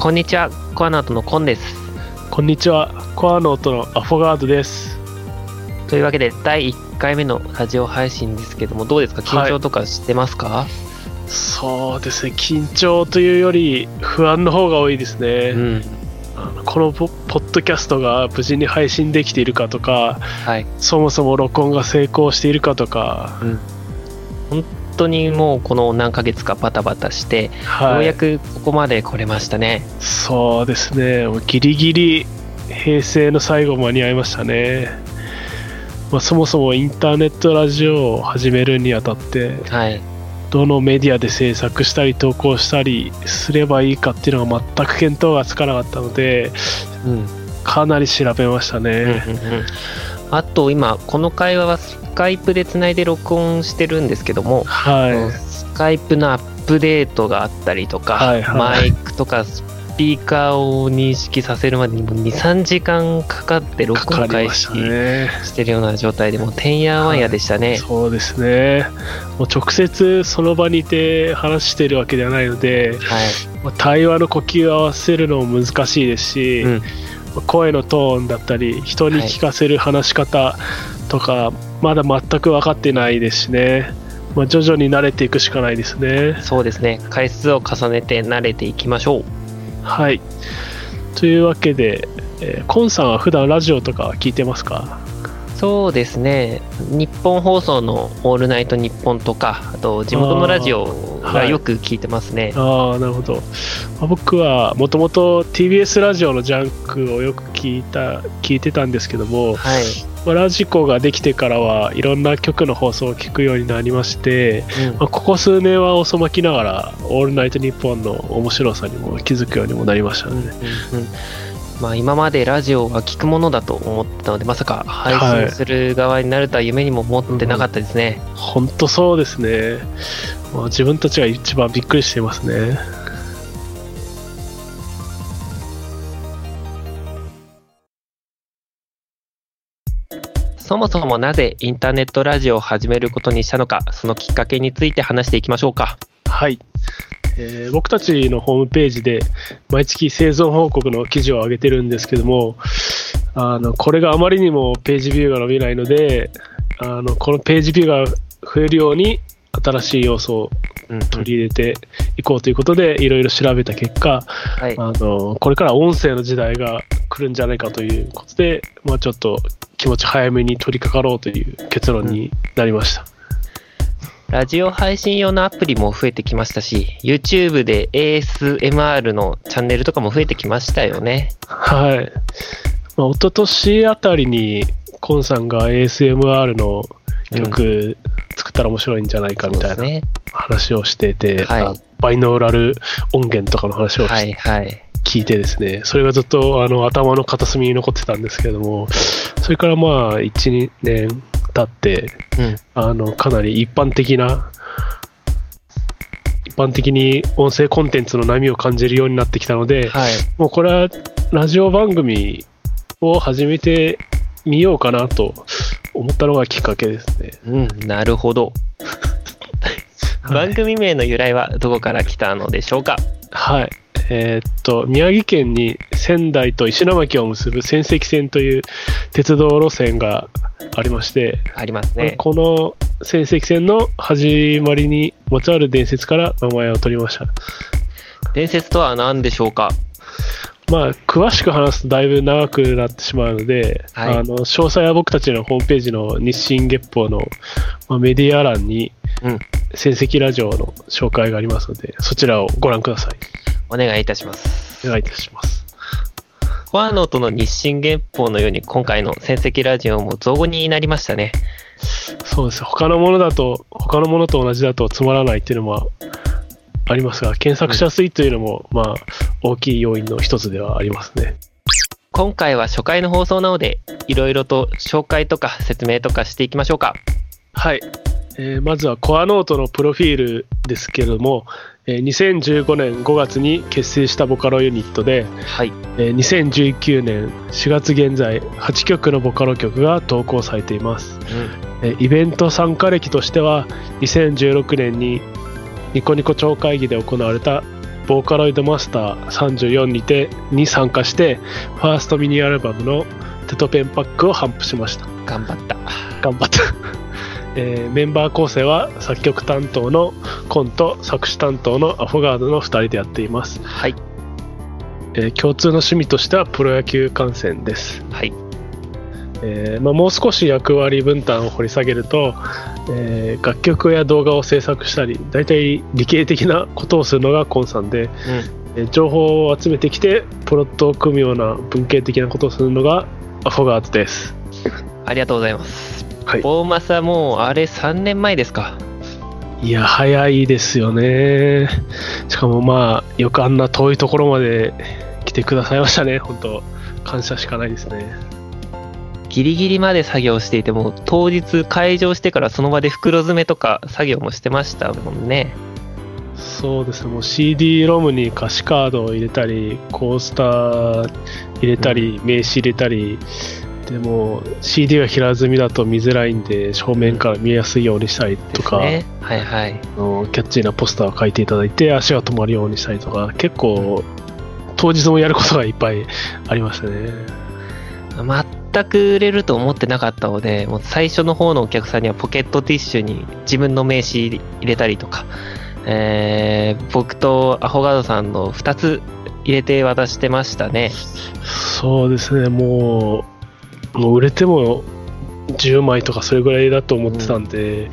こんにちは、コアナートのコンです。こんにちは、コアノートのアフォガードです。というわけで、第1回目のラジオ配信ですけども、どうですか？緊張とかしてますか、そうですね、緊張というより不安の方が多いですね。うん。このポポッドキャストが無事に配信できているかとか、はい。そもそも録音が成功しているかとか、本当にもうこの何ヶ月かバタバタして、よはい、うやくここまで来れましたね。そうですね、ギリギリ平成の最後間に合いましたね。まあ、そもそもインターネットラジオを始めるにあたって、はい。どのメディアで制作したり投稿したりすればいいかっていうのが全く見当がつかなかったのでうん。かなり調べましたうんうんうね、んあと今、この会話はスカイプでつないで録音してるんですけども、はいスカイプのアップデートがあったりとか、はいはいマイクとかスピーカーを認識させるまでにも23時間かかってか録音開始かりましたねしてるような状態でもうてんやわんやでしたね。そうですねもう直接その場にいて話してるわけではないのではい。まあ対話の呼吸を合わせるのも難しいですし、うん。声のトーンだったり人に聞かせる話し方とか、まだ全く分かってないですしね、まあ、徐々に慣れていくしかないですねそうですね。回数を重ねて慣れていきましょう。はい。というわけで、えーコンさんは普段ラジオとか聞いてますか？そうですね。日本放送の「オールナイトニッポン」とか、あと地元のラジオがよく聞いてますね。ああ、なるほど。まあ僕はもともと TBS ラジオのジャンクをよく聞いた、聞いてたんですけども、はい。まあラジコができてからはいろんな曲の放送を聞くようになりまして、うんまあここ数年は遅まきながら、オールナイトニッポンの面白さにも気づくようにもなりましたね。うんうんまあ、今までラジオは聞くものだと思ってたのでまさか配信する側になるとは夢にも思ってなかったですね、本当そうですね。まあ、自分たちが一番びっくりしていますね。そもそもなぜインターネットラジオを始めることにしたのかそのきっかけについて話していきましょうかはい、えー僕たちのホームページで毎月生存報告の記事を上げてるんですけどもあのこれがあまりにもページビューが伸びないのであのこのページビューが増えるように新しい要素をうん取り入れていこうということでいろいろ調べた結果はいあのこれから音声の時代が来るんじゃないかということで、まあ、ちょっと気持ち早めに取り掛かろうという結論になりました。ラジオ配信用のアプリも増えてきましたし YouTube で ASMR のチャンネルとかも増えてきましたよね。はい。まあ、一昨年あたりに、コンさんが ASMR の曲作ったら面白いんじゃないかみたいなね。話をしてて、はい。あバイノーラル音源とかの話をはいはい。聞いてですね、それがずっとあの頭の片隅に残ってたんですけれども、それからまあ、1、2年経って、うん。あのかなり一般的な、一般的に音声コンテンツの波を感じるようになってきたので、はい。もうこれはラジオ番組を始めてみようかなと思ったのがきっかけですね。うんなるほど。番組名の由来はどこから来たのでしょうか？はい。えーっと、宮城県に仙台と石巻を結ぶ仙石線という鉄道路線がありまして、ありますねこの仙石線の始まりにまつわる伝説から名前を取りました。伝説とは何でしょうか？まあ、詳しく話すとだいぶ長くなってしまうので、はいあの詳細は僕たちのホームページの日進月報の、まあ、メディア欄にうん戦績ラジオの紹介がありますので、そちらをご覧ください。お願いいたしますお願いいたします。コアノートの日進月報のように今回の戦績ラジオも造語になりましたねそうです。他のものだと、他のものと同じだとつまらないっていうのもありますが、検索しやすいというのも、まあ、大きい要因の一つではありますね。今回は初回の放送なのでいろいろと紹介とか説明とかしていきましょうかはい。えーまずはコアノートのプロフィールですけれども、えー2015年5月に結成したボカロユニットで、はい。えー2019年4月現在8曲のボカロ曲が投稿されています、えーイベント参加歴としては2016年にニコニコ超会議で行われたボーカロイドマスター34にてに参加してファーストミニアルバムのテトペンパックを頒布しました。頑張った。頑張った、えーメンバー構成は作曲担当のコンと作詞担当のアフォガードの2人でやっています、はい。えー共通の趣味としてはプロ野球観戦ですはい。えーまあ、もう少し役割分担を掘り下げると、えー楽曲や動画を制作したり大体理系的なことをするのがコンさんで、うん。えー情報を集めてきてプロットを組むような文系的なことをするのがアフォガードです ありがとうございます。はい。ボーマスはもう、あれ3年前ですか。いや早いですよね。しかもまあよくあんな遠いところまで来てくださいましたね。本当感謝しかないですね。ギリギリまで作業していても、当日会場してからその場で袋詰めとか作業もしてましたもんね。そうですね、もう CD ロムに歌詞カードを入れたり、コースター入れたり、名刺入れたり、でも CD が平積みだと見づらいんで、正面から見えやすいようにしたりとか、ね。はいはい。あのキャッチーなポスターを書いていただいて、足が止まるようにしたりとか、結構、当日もやることがいっぱいありましたね。全く売れると思ってなかったので、もう最初の方のお客さんにはポケットティッシュに自分の名刺入れたりとか、えー僕とアホガードさんの2つ入れて渡してましたね。そうですね、もう、もう売れても10枚とかそれぐらいだと思ってたんで、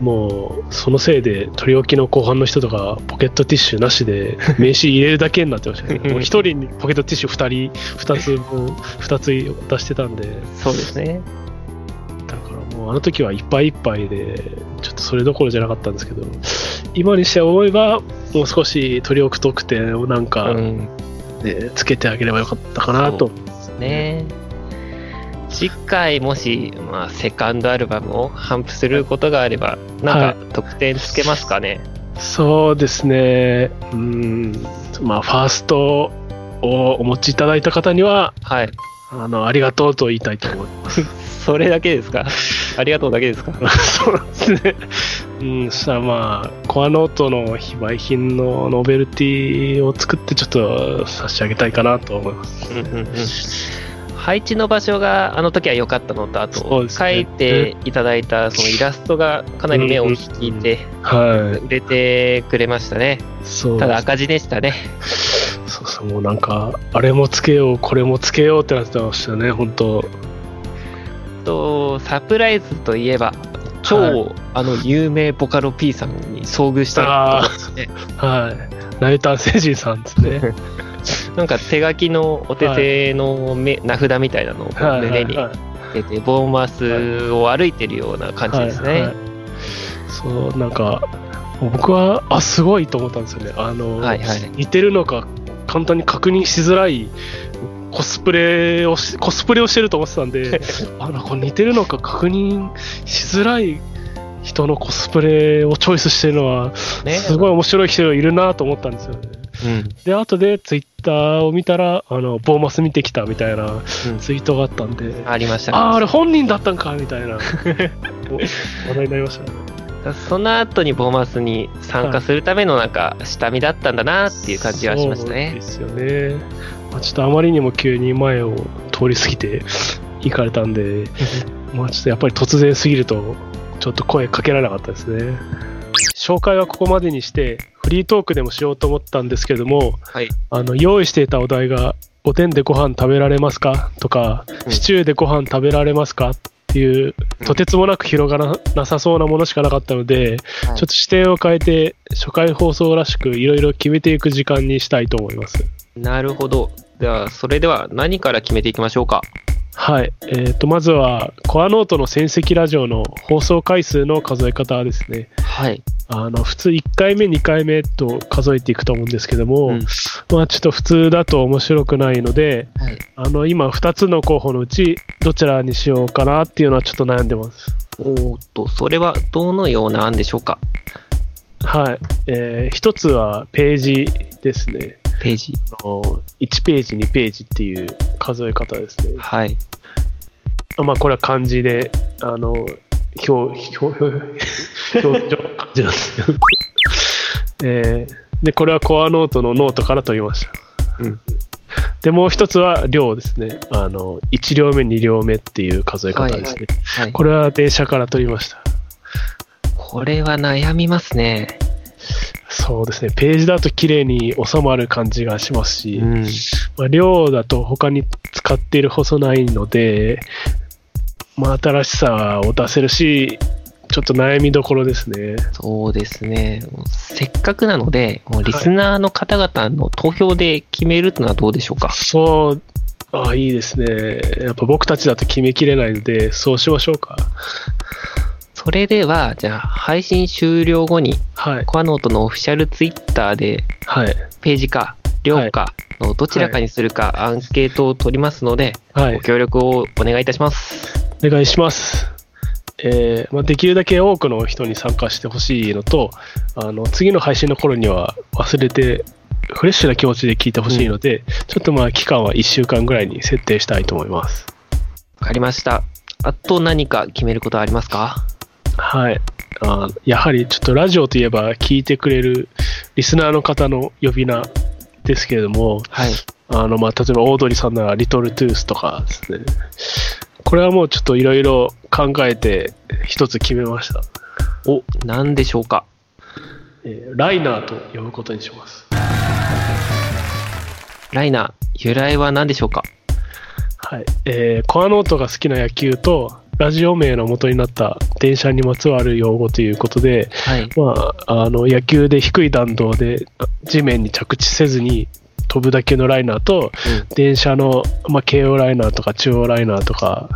もうそのせいで取り置きの後半の人とかポケットティッシュなしで 名刺入れるだけになってましたね。もう1人にポケットティッシュ2人、2つ分、2つ出してたんで、そうですね。だからもうあの時はいっぱいいっぱいで、ちょっとそれどころじゃなかったんですけど、今にして思えば、もう少し取り置く特典をなんうか、ん。ねつけてあげればよかったかなと。ね。次回もし、まあ、セカンドアルバムを頒布することがあれば、なんか特典つけますかね？そうですね、うん、まあ、ファーストをお持ちいただいた方には、はい。あの、ありがとうと言いたいと思います。それだけですか？ありがとうだけですか？そうですね。うん、そしたらまあ、コアノートの非売品のノベルティを作ってちょっと差し上げたいかなと思います。うんうんうん配置の場所があの時は良かったのと、あそと、書いていただいたそのイラストがかなり目を引いて、は売れてくれましたね。い。そうただ赤字でしたね。そうそう、もうなんか、あれもつけよう、これもつけようってなってましたね、本当と、サプライズといえば、超、はあの有名ボカロ P さんに遭遇したんですね。はい。ナユタン星人さんですね。なんか手書きのお手製のめ、名札みたいなのをはい胸にはいつけて、ボーマスを歩いてるような感じですね。はいはいそうなんか僕はあすごいと思ったんですよねあの、はいはい。似てるのか簡単に確認しづらいコスプレをしコスプレをしてると思ってたんで あなんか似てるのか確認しづらい人のコスプレをチョイスしてるのはね。すごい面白い人がいるなと思ったんですよねうん。で後でツイッターを見たらあのボーマス見てきたみたいなうんツイートがあったんで、ありましたね。あああれ本人だったんかみたいな お話題になりましたねその後にボーマスに参加するためのなんか下見だったんだなっていう感じはしましたそうねで。すよね。まあ、ちょっとあまりにも急に前を通り過ぎて 行かれたんで、まあちょっとやっぱり突然すぎると、ちょっと声かけられなかったですね。紹介はここまでにして、フリートークでもしようと思ったんですけども、はい。あの用意していたお題が、おでんでご飯食べられますか？とか、うんシチューでご飯食べられますか？っていう、とてつもなく広がらなさそうなものしかなかったので、ちょっと視点を変えて、初回放送らしくいろいろ決めていく時間にしたいと思います。なるほど。では、それでは何から決めていきましょうか？はい。えっ、と、まずは、コアノートの戦績ラジオの放送回数の数え方ですね。はい。あの、普通1回目、2回目と数えていくと思うんですけども、うんまあちょっと普通だと面白くないので、はい。あの、今2つの候補のうち、どちらにしようかなっていうのはちょっと悩んでます。おーっと、それはどのような案でしょうか？はい。えー、一つはページですね。ページ。あの1ページ、2ページっていう数え方ですね。はい。あまあ、これは漢字で、あの、表、表、表、表情の漢字なん。えーで、これはコアノートのノートから取りました。うん。で、もう一つは両ですね。あの、1両目、2両目っていう数え方ですね。はい。これは電車から取りました。これは悩みますね。そうですね。ページだと綺麗に収まる感じがしますし、うん。まあ、量だと他に使っている細ないので、まあ、新しさを出せるし、ちょっと悩みどころですね。そうですね。せっかくなので、もうリスナーの方々の投票で決めるというのはどうでしょうか？そう、あいいですね。やっぱ僕たちだと決めきれないので、そうしましょうか。それでは、じゃあ、配信終了後に、はい。コアノートのオフィシャルツイッターで、はい。ページか、量かのどちらかにするか、アンケートを取りますので、はいご。協力をお願いいたします。お願いします。えーまあ、できるだけ多くの人に参加してほしいのと、あの次の配信の頃には忘れて、フレッシュな気持ちで聞いてほしいので、ちょっとまあ期間は1週間ぐらいに設定したいと思います。わかりました。あと何か決めることはありますか？はい。あやはりちょっとラジオといえば聞いてくれるリスナーの方の呼び名ですけれども、はい。あのまあ例えばオードリーさんならリトルトゥースとかですね。これはもうちょっといろいろ考えて一つ決めました。お、何でしょうか？えーライナーと呼ぶことにします。ライナー、由来は何でしょうか？はい。えーコアノートが好きな野球と、ラジオ名の元になった電車にまつわる用語ということで、はい。まあ、あの野球で低い弾道であ地面に着地せずに飛ぶだけのライナーと、電車の、まあ、京王ライナーとか中央ライナーとか、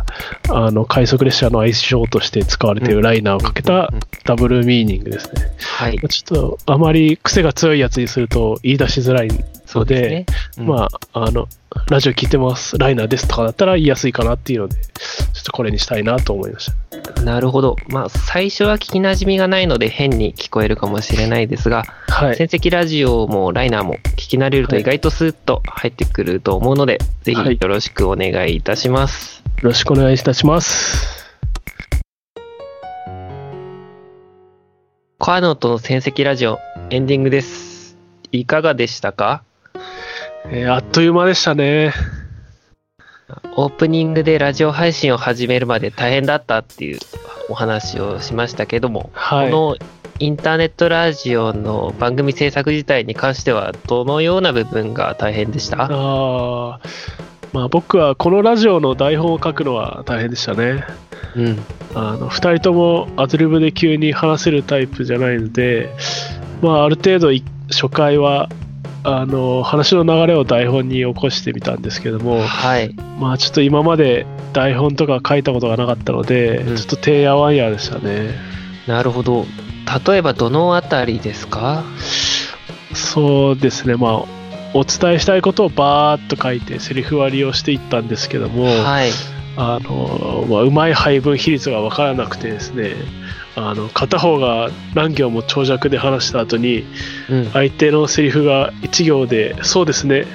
あの快速列車の愛称として使われているライナーをかけたうんうんうんダブルミーニングですね。はい。ちょっとあまり癖が強いやつにすると言い出しづらいので、そうですね。うんまあ、あの、ラジオ聞いてます、ライナーですとかだったら言いやすいかなっていうので、ちょっとこれにしたいなと思いました。なるほど。まあ、最初は聞き馴染みがないので変に聞こえるかもしれないですが、はい。戦績ラジオもライナーも聞き慣れると意外とスーッと入ってくると思うので、ぜひはいよろしくお願いいたします。よろしくお願いいたします。コアノートの戦績ラジオエンディングです。いかがでしたか？えーあっという間でしたね。オープニングでラジオ配信を始めるまで大変だったっていうお話をしましたけども、はい。このインターネットラジオの番組制作自体に関してはどのような部分が大変でした？あーまあ、僕はこのラジオの台本を書くのは大変でしたね。うん。あの2人ともアドリブで急に話せるタイプじゃないので、まあ、ある程度い初回はあの話の流れを台本に起こしてみたんですけども、はい。まあ、ちょっと今まで台本とか書いたことがなかったので、うんちょっとてんやわんやでしたね。なるほど。例えばどのあたりですか？そうですね、まあ、お伝えしたいことをバーッと書いてセリフ割りをしていったんですけども、はい。あのまあ、うまい配分比率が分からなくてですねあの片方が何行も長尺で話した後にうん。相手のセリフが1行で「そうですね」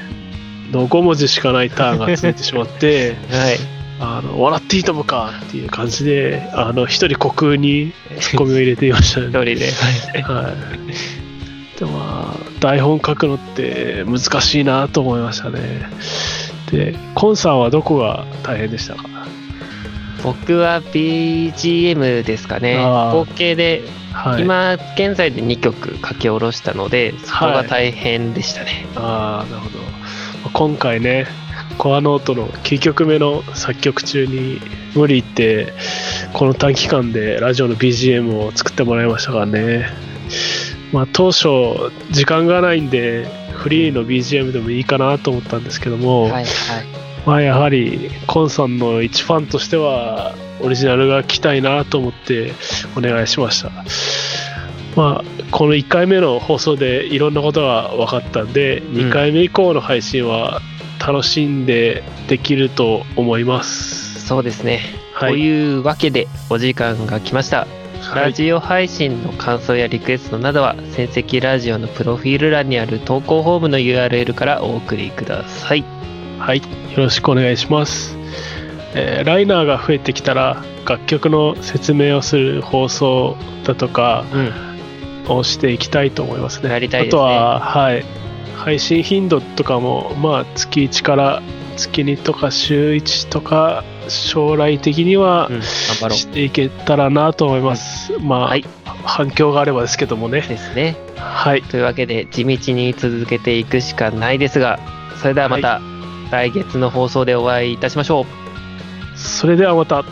の5文字しかないターンがついてしまって はい。あの笑っていいともかっていう感じであの一人虚空にツッコミを入れていましたね。一人で。はい。でもまあ、台本書くのって難しいなと思いましたね。で、コンさんはどこが大変でしたか？僕は BGM ですかね。合計で、はい。今現在で2曲書き下ろしたので、そこが大変でしたね。ああ、なるほど。今回ね、コアノートの9曲目の作曲中に無理言って、この短期間でラジオの BGM を作ってもらいましたからね。まあ当初、時間がないんで、フリーの BGM でもいいかなと思ったんですけども、はいはい。まあやはり、コンさんの一ファンとしては、オリジナルが来たいなと思ってお願いしました。まあ、この1回目の放送でいろんなことが分かったんで、2回目以降の配信は楽しんでできると思います。そうですね。はいというわけで、お時間が来ました。はい、ラジオ配信の感想やリクエストなどは、戦績ラジオのプロフィール欄にある投稿フォームの URL からお送りください。はい、よろしくお願いします。えーライナーが増えてきたら、楽曲の説明をする放送だとか、うん。をしていきたいと思いますね。やりたいですねあとは、はい、配信頻度とかも、まあ、月1から月2とか週1とか、将来的にはうん、頑張ろしていけたらなと思います。まあ、はい反響があればですけどもう。ね。ですね。はい。というわけで、地道に続けていくしかないですが、それではまた来月の放送でお会いいたしましょう。それではまた。